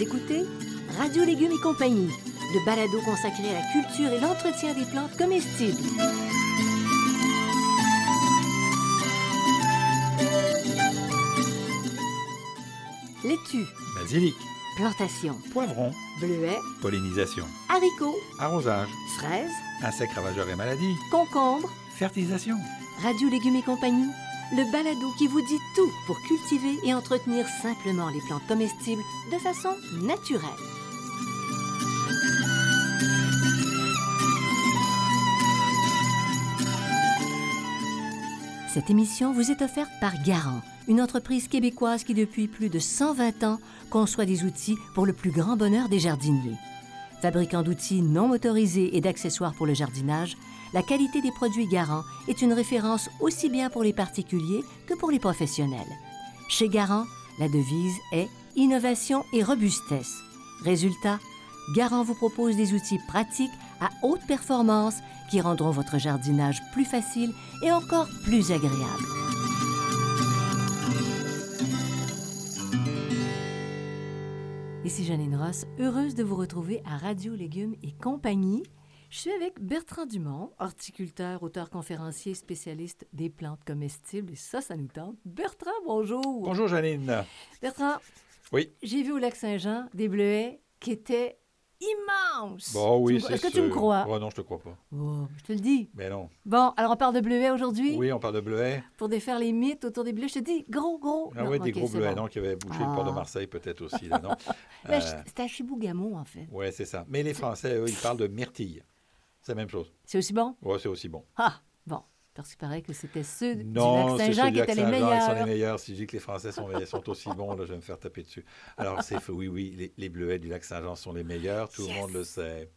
Vous écoutez Radio Légumes et compagnie, le balado consacré à la culture et l'entretien des plantes comestibles. Laitue, Basilic, plantation, poivron, bleuets, pollinisation, haricots, arrosage, fraises, insectes ravageurs et maladies, concombres, fertilisation. Radio Légumes et compagnie, le balado qui vous dit tout pour cultiver et entretenir simplement les plantes comestibles de façon naturelle. Cette émission vous est offerte par Garant, une entreprise québécoise qui depuis plus de 120 ans conçoit des outils pour le plus grand bonheur des jardiniers. Fabricant d'outils non motorisés et d'accessoires pour le jardinage, la qualité des produits Garant est une référence aussi bien pour les particuliers que pour les professionnels. Chez Garant, la devise est innovation et robustesse. Résultat, Garant vous propose des outils pratiques à haute performance qui rendront votre jardinage plus facile et encore plus agréable. Ici Janine Ross, heureuse de vous retrouver à Radio Légumes et compagnie. Je suis avec Bertrand Dumont, horticulteur, auteur conférencier, spécialiste des plantes comestibles. Et ça, ça nous tente. Bertrand, bonjour. Bonjour Janine. Bertrand, Oui. j'ai vu au lac Saint-Jean des bleuets qui étaient immenses. Bon, oui, Tu me- c'est Est-ce que tu me crois? Ouais, non, je te crois pas. Oh, je te le dis. Mais non. Bon, alors on parle de bleuets aujourd'hui? Oui, on parle de bleuets. pour défaire les mythes autour des bleuets. Je te dis, gros, gros. Ah Non, oui, des gros bleuets. bon. Donc, il y avait bouché le port de Ah. Marseille peut-être aussi. Là, non? Mais Euh, C'était à Chibougamau, en fait. ouais, c'est ça. Mais les Français, eux, ils parlent de myrtille. C'est la même chose. C'est aussi bon? Ouais, c'est aussi bon. Ah, bon. Parce qu'il paraît que c'était ceux du Non, lac Saint-Jean qui étaient les Saint-Jean, Ils sont les meilleurs. meilleurs. Si je dis que les Français sont, sont aussi bons, là, je vais me faire taper dessus. Alors, c'est. Oui, oui, les, les bleuets du lac Saint-Jean sont les meilleurs. Tout Yes. le monde le sait.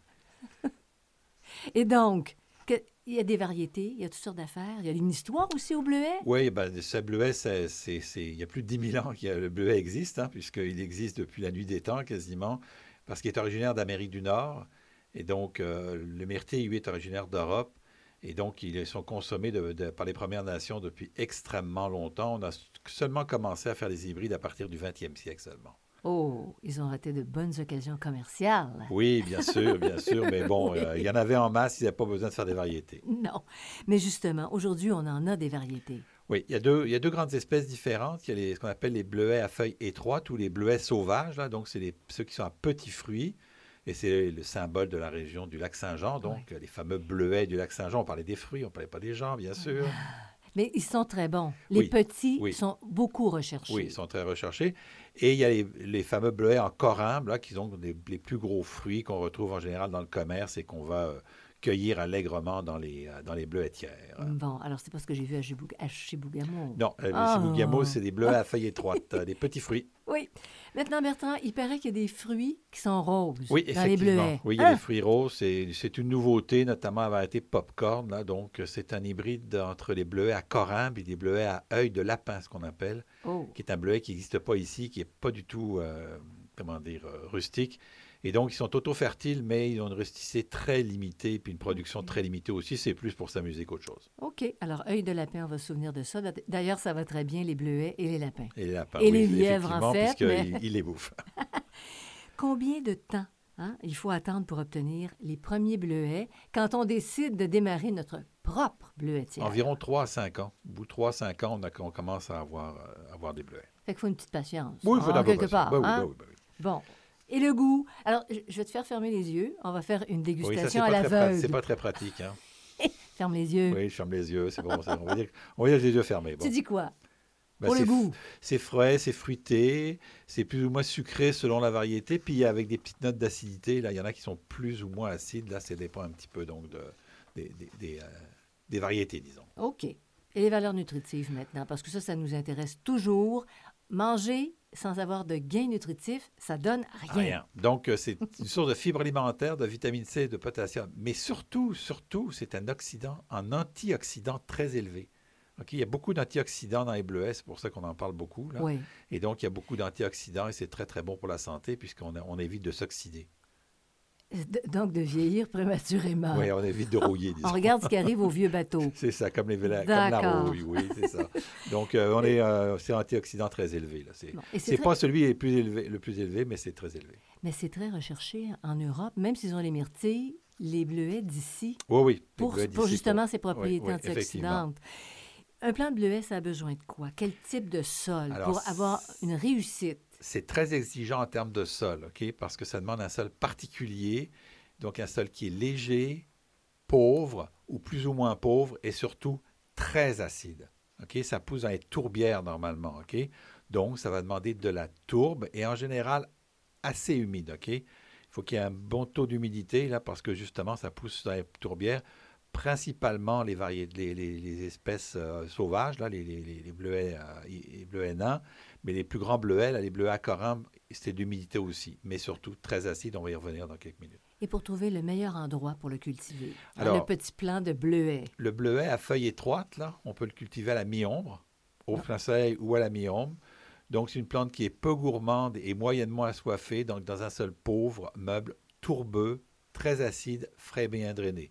Et donc, que- il y a des variétés, il y a toutes sortes d'affaires. Il y a une histoire aussi au bleuet. Oui, ben, ce bleuet, c'est- il y a plus de 10 000 ans que le bleuet existe, hein, puisqu'il existe depuis la nuit des temps quasiment, parce qu'il est originaire d'Amérique du Nord. Et donc, euh, le myrtille, lui, est originaire d'Europe. Et donc, ils sont consommés de- de- par les Premières Nations depuis extrêmement longtemps. On a seulement commencé à faire des hybrides à partir du 20e siècle seulement. Oh, ils ont raté de bonnes occasions commerciales. Oui, bien sûr, bien sûr, mais bon, Oui. euh, il y en avait en masse, ils n'avaient pas besoin de faire des variétés. Non. Mais justement, aujourd'hui, on en a des variétés. Oui, il y, a deux, il y a deux grandes espèces différentes. Il y a les- ce qu'on appelle les bleuets à feuilles étroites ou les bleuets sauvages. Là. Donc, c'est ceux qui sont à petits fruits. Et c'est le symbole de la région du lac Saint-Jean. Donc, les fameux bleuets du lac Saint-Jean. On parlait des fruits, on ne parlait pas des gens, bien sûr. Mais ils sont très bons. Les Oui, petits oui. sont beaucoup recherchés. Oui, ils sont très recherchés. Et il y a les, les fameux bleuets en corymbe, là, qui sont les plus gros fruits qu'on retrouve en général dans le commerce et qu'on va euh, cueillir allègrement dans les, euh, dans les bleuetières. Bon, alors c'est pas ce que j'ai vu à, Chibou- à Chibougamau. Non, euh, Ah. Chibougamau, c'est des bleuets à feuilles étroites, euh, des petits fruits. Oui. Maintenant, Bertrand, il paraît qu'il y a des fruits qui sont roses Oui, dans les bleuets. Oui, il y a des fruits roses. C'est une nouveauté, notamment à la variété popcorn. Là. Donc, c'est un hybride entre les bleuets à corymbe et des bleuets à œil de lapin, ce qu'on appelle, Oh. qui est un bleuet qui n'existe pas ici, qui n'est pas du tout, euh, comment dire, rustique. Et donc, ils sont auto-fertiles, mais ils ont une rusticité très limitée, puis une production très limitée aussi. C'est plus pour s'amuser qu'autre chose. OK. Alors, œil de lapin, on va se souvenir de ça. D'ailleurs, ça va très bien, les bleuets et les lapins. Et les lapins, Et oui, les lièvres, en fait, mais- ils les bouffent. Combien de temps hein, il faut attendre pour obtenir les premiers bleuets quand on décide de démarrer notre propre bleuetière? Environ 3 à 5 ans. Au bout de 3 à 5 ans, on, a- on commence à avoir, euh, avoir des bleuets. Fait qu'il faut une petite patience. Oui, il faut hein, d'abord quelque part. Ben oui, hein? ben oui, ben oui. Bon. Et le goût? Alors, je vais te faire fermer les yeux. On va faire une Oui, ça, dégustation à l'aveugle. c'est pas très pratique. Hein. Ferme les yeux. Oui, je ferme les yeux, c'est bon. on, va dire, on va dire que les yeux fermés. Bon. Tu dis quoi? Ben, pour le goût. C'est frais, c'est fruité, c'est plus ou moins sucré selon la variété, puis avec des petites notes d'acidité. Là, il y en a qui sont plus ou moins acides. Là, ça dépend un petit peu donc de, des, des- des, euh, des variétés, disons. OK. Et les valeurs nutritives maintenant, parce que ça, ça nous intéresse toujours. Manger sans avoir de gain nutritif, ça donne rien. Rien. Donc, euh, c'est une source de fibres alimentaires, de vitamine C, de potassium. Mais surtout, surtout, c'est un oxydant, un antioxydant très élevé. Il y a beaucoup d'antioxydants dans les bleuets, c'est pour ça qu'on en parle beaucoup. Là. Oui. Et donc, il y a beaucoup d'antioxydants et c'est très, très bon pour la santé puisqu'on on évite de s'oxyder. Donc, de vieillir prématurément. Oui, on évite de rouiller. on regarde ce qui arrive aux vieux bateaux. c'est ça, comme, les, comme la rouille, oui, c'est ça. Donc, euh, on est, euh, c'est un antioxydant très élevé. C'est, c'est pas celui le plus élevé, le plus élevé, mais c'est très élevé. Mais c'est très recherché en Europe, même s'ils ont les myrtilles, les bleuets d'ici. Oui, oui. Pour, pour justement ces propriétés antioxydantes. Un plant de bleuet, ça a besoin de quoi? Quel type de sol? Pour avoir une réussite? C'est très exigeant en termes de sol? Parce que ça demande un sol particulier, donc un sol qui est léger, pauvre ou plus ou moins pauvre et surtout très acide. OK? Ça pousse dans les tourbières normalement, OK? Donc, ça va demander de la tourbe et en général assez humide, OK? Il faut qu'il y ait un bon taux d'humidité, là, parce que justement, ça pousse dans les tourbières principalement les, variétés, les, espèces euh, sauvages, là, les, bleuets, euh, bleuets nains, mais les plus grands bleuets, les bleuets à corimbe, c'était d'humidité aussi, mais surtout très acide. On va y revenir dans quelques minutes. Et pour trouver le meilleur endroit pour le cultiver, Alors, le petit plant de bleuet. Le bleuet à feuilles étroites, là, on peut le cultiver à la mi-ombre, au plein soleil ou à la mi-ombre. Donc, c'est une plante qui est peu gourmande et moyennement assoiffée, donc dans un sol pauvre, meuble, tourbeux, très acide, frais, bien drainé.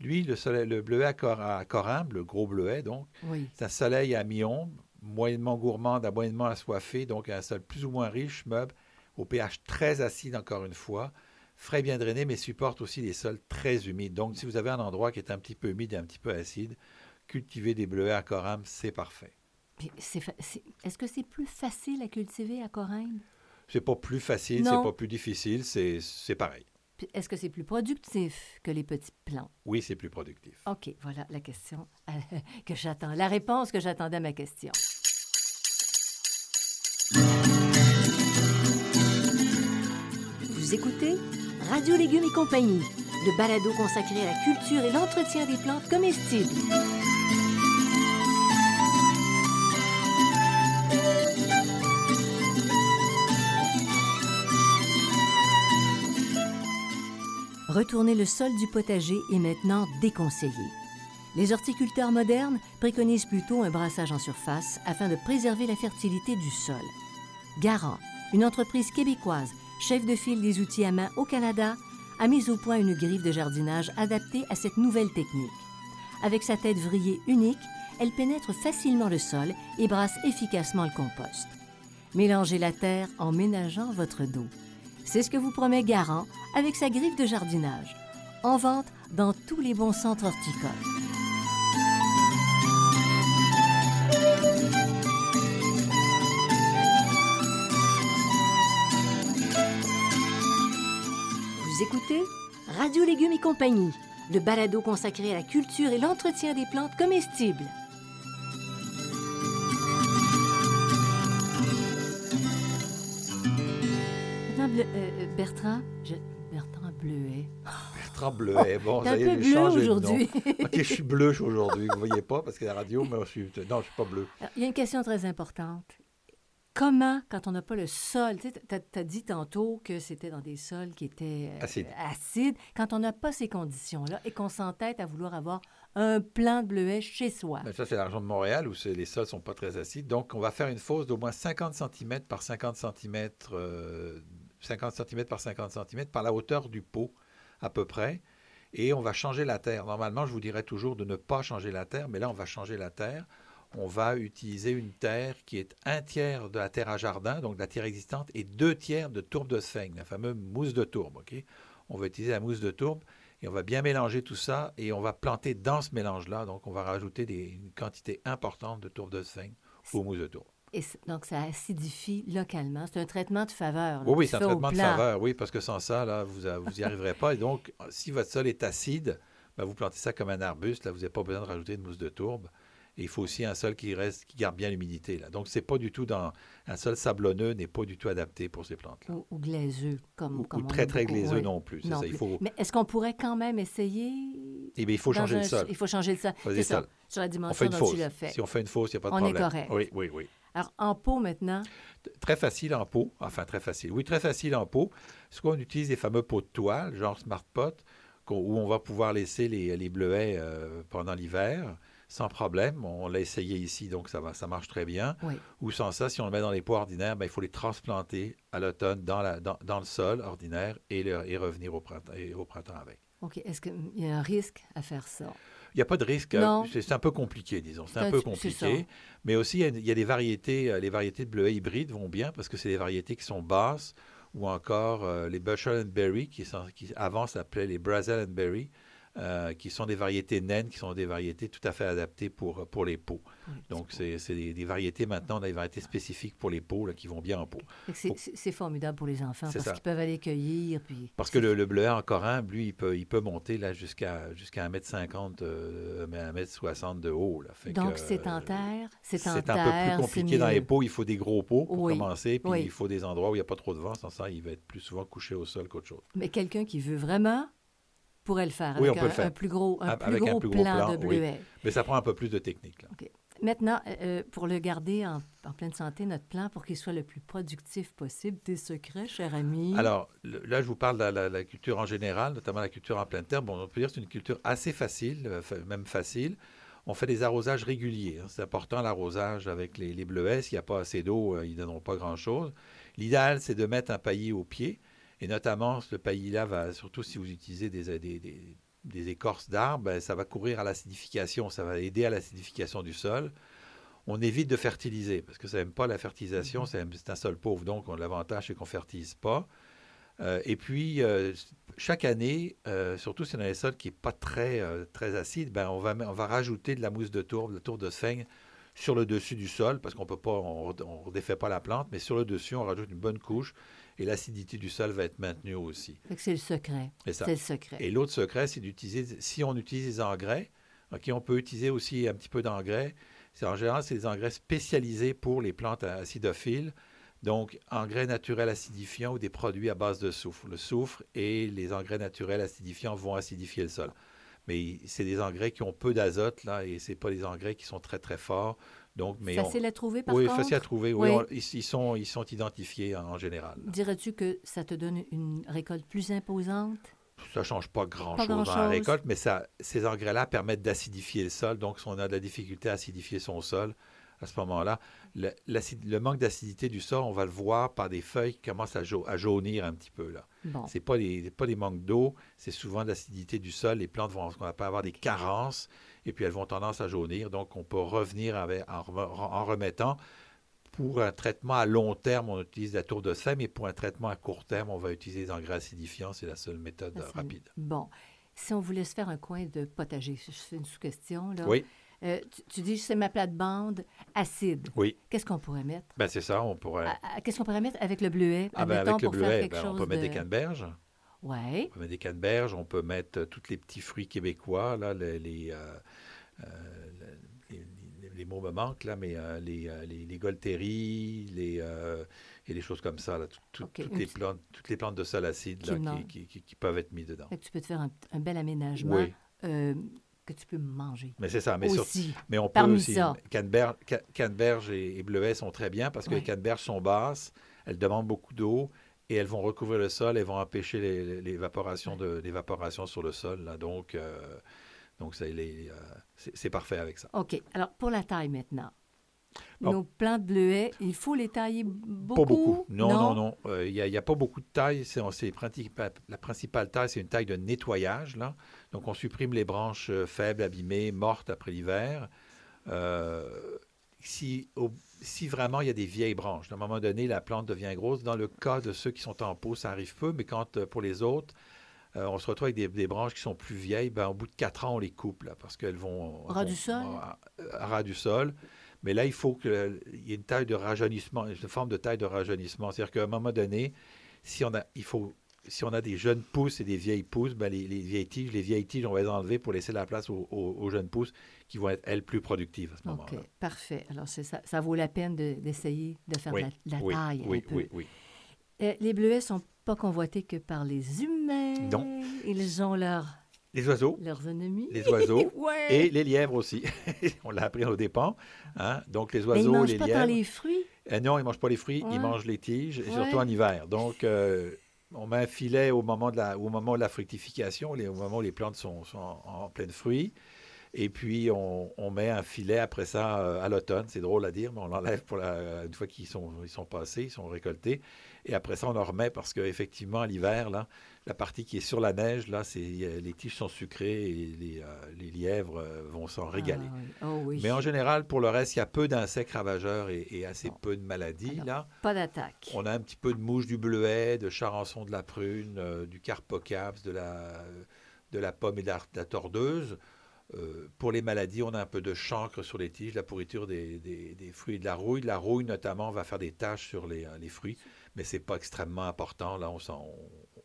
Lui, le, soleil, le bleuet à, corimbe, le gros bleuet, donc, c'est un soleil à mi-ombre, moyennement gourmande à moyennement assoiffé, donc un sol plus ou moins riche, meuble, au pH très acide encore une fois, frais bien drainé, mais supporte aussi des sols très humides. Donc, si vous avez un endroit qui est un petit peu humide et un petit peu acide, cultiver des bleuets à corimbe, c'est parfait. Est-ce que c'est plus facile à cultiver à corimbe? C'est pas plus facile, c'est pas plus difficile, c'est pareil. Est-ce que c'est plus productif que les petits plants? Oui, c'est plus productif. OK, voilà la question euh, que j'attends, la réponse que j'attendais à ma question. Écoutez Radio Légumes et compagnie, le balado consacré à la culture et l'entretien des plantes comestibles. Retourner le sol du potager est maintenant déconseillé. Les horticulteurs modernes préconisent plutôt un brassage en surface afin de préserver la fertilité du sol. Garant, une entreprise québécoise, chef de file des outils à main au Canada, a mis au point une griffe de jardinage adaptée à cette nouvelle technique. Avec sa tête vrillée unique, elle pénètre facilement le sol et brasse efficacement le compost. Mélangez la terre en ménageant votre dos. C'est ce que vous promet Garant avec sa griffe de jardinage. En vente dans tous les bons centres horticoles. Vous écoutez Radio Légumes et compagnie, le balado consacré à la culture et l'entretien des plantes comestibles. Euh, euh, Bertrand, Bertrand Bleuet. Bertrand Bleuet, bon, ça y est, bleu aujourd'hui. ok, je suis bleu aujourd'hui, vous ne voyez pas parce que la radio, mais je suis... non, je suis pas bleu. il y a une question très importante. Comment, quand on n'a pas le sol, tu as, dit tantôt que c'était dans des sols qui étaient euh, acides, quand on n'a pas ces conditions-là et qu'on s'entête à vouloir avoir un plant de bleuet chez soi. Ben, ça, c'est l'argent de Montréal où les sols ne sont pas très acides. Donc, on va faire une fosse d'au moins 50 cm par 50 cm 50 cm par 50 cm par la hauteur du pot à peu près. Et on va changer la terre. Normalement, je vous dirais toujours de ne pas changer la terre, mais là, on va changer la terre. On va utiliser une terre qui est un tiers de la terre à jardin, donc de la terre existante, et deux tiers de tourbe de sphène, la fameuse mousse de tourbe. on va utiliser la mousse de tourbe et on va bien mélanger tout ça et on va planter dans ce mélange-là. Donc, on va rajouter des, une quantité importante de tourbe de sphène aux mousses de tourbe donc, ça acidifie localement. C'est un traitement de faveur. oui, oui c'est un traitement de faveur, oui, parce que sans ça, là, vous n'y arriverez pas. Et donc, si votre sol est acide, ben, vous plantez ça comme un arbuste. Là, vous n'avez pas besoin de rajouter de mousse de tourbe. Et il faut aussi un sol qui reste, qui garde bien l'humidité. Là. Donc, c'est pas du tout dans un sol sablonneux n'est pas du tout adapté pour ces plantes-là. Ou, glaiseux, comme, ou, très très glaiseux non plus. Mais est-ce qu'on pourrait quand même essayer Eh bien, il faut changer le sol. Il faut changer le sol. C'est ça. Sur la dimension dont tu l'as fait. Si on fait une fausse, il n'y a pas de on problème. On est correct. Oui, oui, oui. Alors, en pot maintenant? Très facile en pot. Enfin, très facile. Oui, très facile en pot. Ce qu'on utilise des fameux pots de toile, genre Smart Pot, où on va pouvoir laisser les, bleuets euh, pendant l'hiver. Sans problème. On l'a essayé ici, donc ça, va, ça marche très bien. Oui. Ou sans ça, si on le met dans les pots ordinaires, ben, il faut les transplanter à l'automne dans, la, dans, dans le sol ordinaire et, le- et revenir au printemps, et au printemps avec. OK. Est-ce qu'il y a un risque à faire ça? Il n'y a pas de risque. Non. euh, C'est un peu compliqué, disons. C'est un peu compliqué. Mais aussi, il y a- des variétés. euh, Les variétés de bleuets hybrides vont bien parce que c'est des variétés qui sont basses ou encore euh, les Bushel and Berry, qui, sont, qui avant s'appelaient les Brazil and Berry, euh, qui sont des variétés naines, qui sont des variétés tout à fait adaptées pour, pour les pots. Oui, Donc, c'est c'est c'est des, des variétés maintenant, des variétés spécifiques pour les pots là, qui vont bien en que c'est- C'est c'est formidable pour les enfants C'est parce qu'ils peuvent aller cueillir. Puis Parce que le, le bleuet en corin, lui, il peut, il peut monter là jusqu'à jusqu'à 1m50, euh, 1m60 de haut. Là. Fait Donc, c'est en euh, terre. C'est C'est en un terre. peu plus compliqué dans les pots. Il faut des gros pots pour Oui, commencer, puis oui. il faut des endroits où il n'y a pas trop de vent. Sans ça, il va être plus souvent couché au sol qu'autre chose. Mais quelqu'un qui veut vraiment pourrait le faire Oui, avec on peut un, le faire. un plus gros, un Avec plus un gros plus gros plan, plan, de oui. bleuet. Mais ça prend un peu plus de technique. Là. Maintenant, euh, euh, pour le garder en, en pleine santé, notre plan, pour qu'il soit le plus productif possible, des secrets, cher ami? Alors, le- là, je vous parle de la, la- la culture en général, notamment la culture en pleine terre. Bon, on peut dire que c'est une culture assez facile, euh, même facile. On fait des arrosages réguliers. hein. C'est important l'arrosage avec les, les bleuets. S'il n'y a pas assez d'eau, euh, ils ne donneront pas grand-chose. L'idéal, c'est de mettre un paillis au pied. Et notamment, ce paillis-là va, surtout si vous utilisez des, des- des- des écorces d'arbres, ben, ça va courir à l'acidification. Ça va aider à l'acidification du sol. On évite de fertiliser parce que ça n'aime pas la fertilisation. c'est- C'est un sol pauvre. Donc, on- l'avantage, c'est qu'on ne fertilise pas. Euh, et puis, euh, chaque année, euh, surtout si on a un sol qui n'est pas très, euh, très acide, ben, on, va, on va rajouter de la mousse de tourbe, de la tourbe de sphaigne, sur le dessus du sol, parce qu'on peut pas, on ne redéfait pas la plante, mais sur le dessus, on rajoute une bonne couche, et l'acidité du sol va être maintenue aussi. C'est le secret. C'est le secret. Et l'autre secret, c'est d'utiliser, si on utilise des engrais, ok, on peut utiliser aussi un petit peu d'engrais. C'est en général, c'est des engrais spécialisés pour les plantes acidophiles. Donc, engrais naturels acidifiants ou des produits à base de soufre. Le soufre et les engrais naturels acidifiants vont acidifier le sol. Mais c'est des engrais qui ont peu d'azote, là, et c'est pas des engrais qui sont très, très forts. Donc, mais on- Facile à trouver, par oui, contre? facile à trouver. Oui, Oui. on- ils, ils sont, ils sont identifiés en, en général. Dirais-tu que ça te donne une récolte plus imposante? Ça ne change pas grand-chose dans la récolte, mais ça, ces engrais-là permettent d'acidifier le sol. Donc, si on a de la difficulté à acidifier son sol, à ce moment-là, le, manque d'acidité du sol, on va le voir par des feuilles qui commencent à, jau- à jaunir un petit peu. Là. Bon. C'est pas des, pas des manques d'eau, c'est souvent de l'acidité du sol. Les plantes vont on va avoir des carences et puis elles vont tendance à jaunir. Donc, on peut revenir avec- en, rem- en remettant. Pour un traitement à long terme, on utilise la tour de sphème, mais pour un traitement à court terme, on va utiliser des engrais acidifiants. C'est la seule méthode c'est- rapide. Bon. Si on voulait se faire un coin de potager, fais une sous-question. Oui, Euh, tu, tu dis, c'est ma plate-bande acide. oui. Qu'est-ce qu'on pourrait mettre? Ben, c'est ça, on pourrait. Qu'est-ce qu'on pourrait mettre avec le bleuet? Ah, ben, avec le bleuet, ben, on peut mettre de- des canneberges. Oui. On peut mettre des canneberges, on peut mettre euh, tous les petits fruits québécois, là, les, les, euh, les, les- les mots me manquent, là, mais les, les, les golteries, les, et des choses comme ça, là, tout- tout- OK, toutes, les plantes, toutes les plantes de sol acide Qui là, qui, qui- qui- qui peuvent être mis dedans. Tu peux te faire un, un bel aménagement Oui. euh, que tu peux manger. Mais c'est ça, mais, sur- aussi. mais on peut aussi. Canneberge, ca- canneberge et, et bleuets sont très bien parce que les canneberges sont basses, elles demandent beaucoup d'eau et elles vont recouvrir le sol et vont empêcher l'évaporation sur le sol. là. Donc, euh, donc euh, c'est parfait avec ça. OK. Alors, pour la taille maintenant. Nos de bleuets, il faut les tailler beaucoup? Pas beaucoup. Non, non, non. Euh, Il n'y a, pas beaucoup de taille. C'est, la principale taille, c'est une taille de nettoyage. Là. Donc, on supprime les branches euh, faibles, abîmées, mortes après l'hiver. Euh, si, au- si vraiment il y a des vieilles branches, à un moment donné, la plante devient grosse. Dans le cas de ceux qui sont en pot, ça arrive peu, mais quand pour les autres, euh, on se retrouve avec des, des branches qui sont plus vieilles, ben, au bout de quatre ans, on les coupe là, parce qu'elles vont. Ras du sol? ras du sol. Mais là, il faut qu'il y ait une taille de rajeunissement, une forme de taille de rajeunissement. C'est-à-dire qu'à un moment donné, si on a, il faut, si on a des jeunes pousses et des vieilles pousses, ben les, les vieilles tiges, les vieilles tiges, on va les enlever pour laisser la place aux, aux- aux jeunes pousses qui vont être, elles, plus productives à ce moment-là. OK, parfait. Alors, ça, ça vaut la peine de- d'essayer de, faire Oui, de la, de la oui, taille oui, un peu. oui, oui. Euh, les bleuets sont pas convoités que par les humains. Non. Ils ont leur, Les oiseaux, leurs ennemis. les oiseaux ouais. et les lièvres aussi. on l'a appris à nos dépens. hein. Donc, les Mais ils oiseaux, mangent les pas lièvres. tant les fruits. Euh, non, ils ne mangent pas les fruits, Ouais. ils mangent les tiges, et Ouais. surtout en hiver. Donc, euh, on met un filet au moment de la, au moment de la fructification, les- au moment où les plantes sont, sont en, en plein fruit. Et puis, on, met un filet après ça euh, à l'automne. C'est drôle à dire, mais on l'enlève pour la, une fois qu'ils sont, ils sont passés, ils sont récoltés. Et après ça, on en remet parce qu'effectivement, à l'hiver, là, la partie qui est sur la neige, là, c'est, les tiges sont sucrées et les, euh, lièvres euh, vont s'en régaler. Ah oh mais en général, pour le reste, il y a peu d'insectes ravageurs et, assez peu de maladies. là. Pas d'attaque. On a un petit peu de mouche du bleuet, de charançon de la prune, du carpocaps, de la, de la pomme et de la tordeuse. Euh, pour les maladies, on a un peu de chancre sur les tiges, la pourriture des, fruits et de la rouille. La rouille, notamment, va faire des taches sur les, euh, fruits, mais ce n'est pas extrêmement important. Là, on,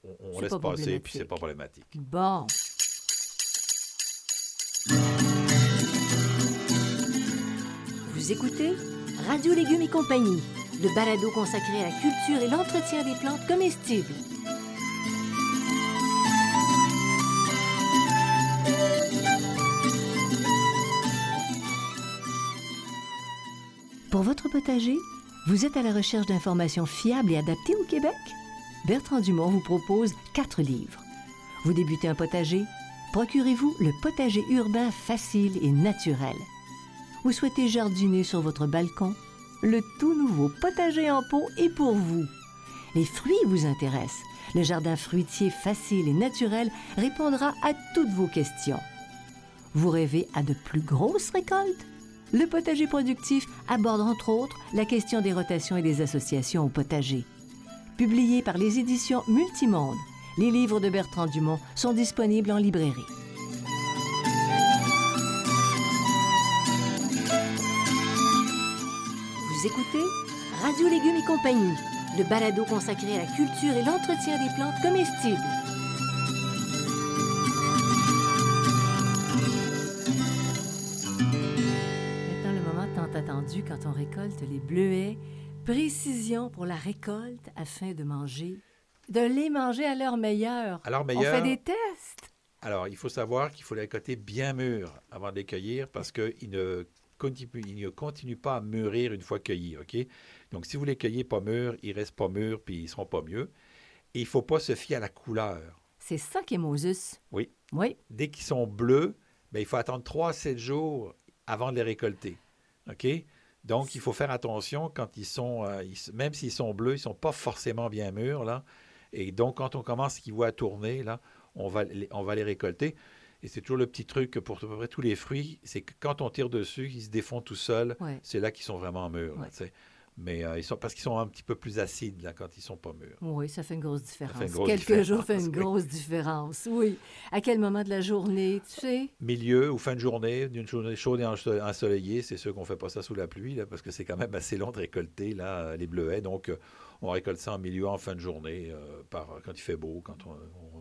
on, laisse passer, et puis c'est pas problématique. Bon. Vous écoutez Radio Légumes et compagnie, le balado consacré à la culture et l'entretien des plantes comestibles. Pour votre potager, vous êtes à la recherche d'informations fiables et adaptées au Québec? Bertrand Dumont vous propose quatre livres. Vous débutez un potager? Procurez-vous le potager urbain facile et naturel. Vous souhaitez jardiner sur votre balcon? Le tout nouveau potager en pot est pour vous. Les fruits vous intéressent. Le jardin fruitier facile et naturel répondra à toutes vos questions. Vous rêvez à de plus grosses récoltes? Le potager productif aborde entre autres la question des rotations et des associations au potager. Publié par les éditions Multimonde, les livres de Bertrand Dumont sont disponibles en librairie. Vous écoutez Radio Légumes et compagnie, le balado consacré à la culture et l'entretien des plantes comestibles. Précision pour la récolte afin de manger, de les manger à leur meilleur. À leur meilleur. On fait des tests. Alors, il faut savoir qu'il faut les récolter bien mûrs avant de les cueillir parce qu'ils ne, continuent, ne continuent pas à mûrir une fois cueillis, OK? Donc, si vous les cueillez pas mûrs, ils restent pas mûrs puis ils seront pas mieux. Et il faut pas se fier à la couleur. C'est ça qui est Moses. Oui. Oui. Dès qu'ils sont bleus, ben, il faut attendre 3 à 7 jours avant de les récolter. OK? Donc, il faut faire attention quand ils sont, euh, même s'ils sont bleus, ils ne sont pas forcément bien mûrs, là. Et donc, quand on commence qu'ils voient tourner, là, on va, les, on va les récolter. Et c'est toujours le petit truc pour à peu près tous les fruits, c'est que quand on tire dessus, ils se défont tout seuls. C'est là qu'ils sont vraiment mûrs mais euh, ils sont, parce qu'ils sont un petit peu plus acides là, quand ils sont pas mûrs. Oui, ça fait une grosse différence. Quelques jours fait une grosse différence, oui. À quel moment de la journée, tu sais? Milieu ou fin de journée, d'une journée chaude et ensoleillée, c'est sûr qu'on fait pas ça sous la pluie, là, parce que c'est quand même assez long de récolter là, les bleuets. Donc, euh, on récolte ça en milieu, en fin de journée, euh, par, quand il fait beau, quand on,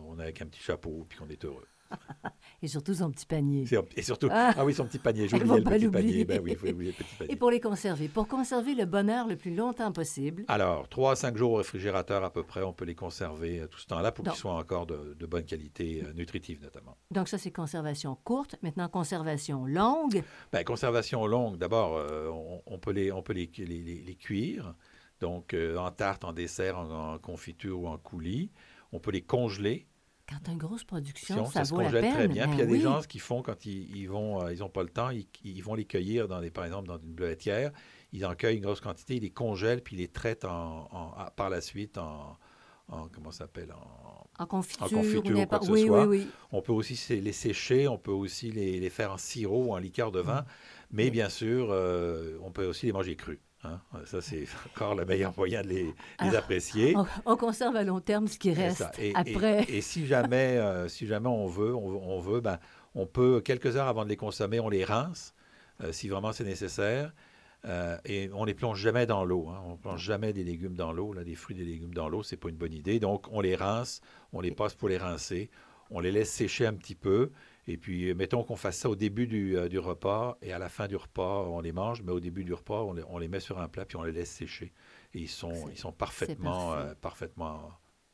on est avec un petit chapeau, puis qu'on est heureux. Et surtout son petit panier. Et surtout, ah, ah oui, son petit panier. J'oubliais le petit panier. Ben oui, le petit panier. Et pour les conserver, pour conserver le bonheur le plus longtemps possible. Alors, 3 à 5 jours au réfrigérateur à peu près, on peut les conserver euh, tout ce temps-là pour qu'ils soient encore de, bonne qualité, euh, nutritive notamment. Donc ça, c'est conservation courte. Maintenant, conservation longue. Bien, conservation longue, d'abord, euh, on, peut, les, on peut les, les, cuire. Donc, en tarte, en dessert, en, en confiture ou en coulis. On peut les congeler quand tu as une grosse production, ça, vaut la peine. très bien. Puis il y a ben des gens qui font quand ils, vont, euh, ils n'ont pas le temps, ils, vont les cueillir dans des, par exemple dans une bleuetière. Ils en cueillent une grosse quantité, ils les congèlent puis ils les traitent en, par la suite en, comment s'appelle en, confiture, en confiture ou, quoi que ce soit. On peut aussi les sécher, on peut aussi les, les faire en sirop ou en liqueur de vin, mm. mais bien sûr, euh, on peut aussi les manger crus. Hein. Ça, c'est encore le meilleur moyen de les, apprécier. On, conserve à long terme ce qui reste après. Et, si, jamais, euh, si jamais on veut, on, veut ben, on peut, quelques heures avant de les consommer, on les rince, euh, si vraiment c'est nécessaire. Euh, et on les plonge jamais dans l'eau. Hein. On ne plonge jamais des légumes dans l'eau. Là, des fruits, des légumes dans l'eau, c'est pas une bonne idée. Donc, on les rince, on les passe pour les rincer, on les laisse sécher un petit peu. Et puis, mettons qu'on fasse ça au début du, euh, du, repas et à la fin du repas, on les mange, mais au début du repas, on les, on les met sur un plat puis on les laisse sécher. Et ils sont, ils sont parfaitement, euh, parfaitement,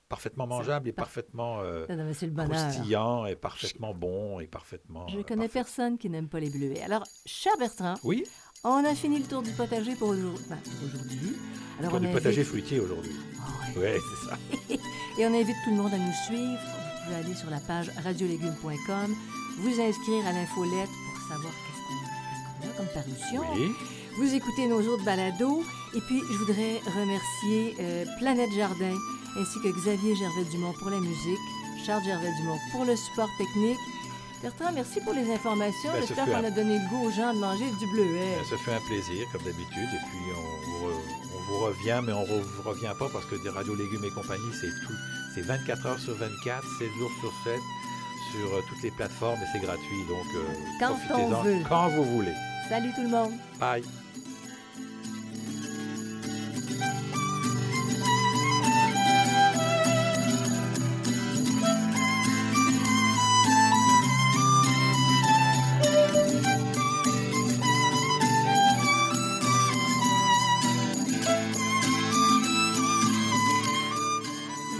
parfaitement mangeables et parfaitement euh, croustillants et parfaitement bons et parfaitement. Je ne connais personne qui n'aime pas les bleuets. Alors, cher Bertrand, oui? on a fini le tour du potager pour aujourd'hui. le tour du potager fruitier aujourd'hui. Oh, oui, c'est ça. et on invite tout le monde à nous suivre. Vous pouvez aller sur la page radiolégumes.com vous inscrire à l'infolette pour savoir qu'est-ce qu'on a comme parution. Oui. Vous écoutez nos autres balados. Et puis, je voudrais remercier euh, Planète Jardin ainsi que Xavier Gervais-Dumont pour la musique, Charles Gervais-Dumont pour le support technique. Bertrand, merci pour les informations. Ben, J'espère qu'on un- a donné le goût aux gens de manger du bleuet. Ben, Ça fait un plaisir, comme d'habitude. Et puis, on vous, re- on vous revient, mais on ne vous revient pas parce que des radios légumes et compagnie, c'est tout. C'est 24 heures sur 24, 7 jours sur 7, sur euh, toutes les plateformes et c'est gratuit. Donc, euh, Quand profitez-en on veut. quand vous voulez. Salut tout le monde. Bye.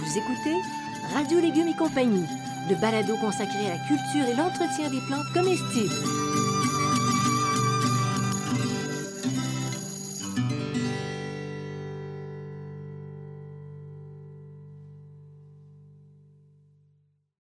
Vous écoutez Radio Légumes et compagnie, le balado consacré à la culture et l'entretien des plantes comestibles.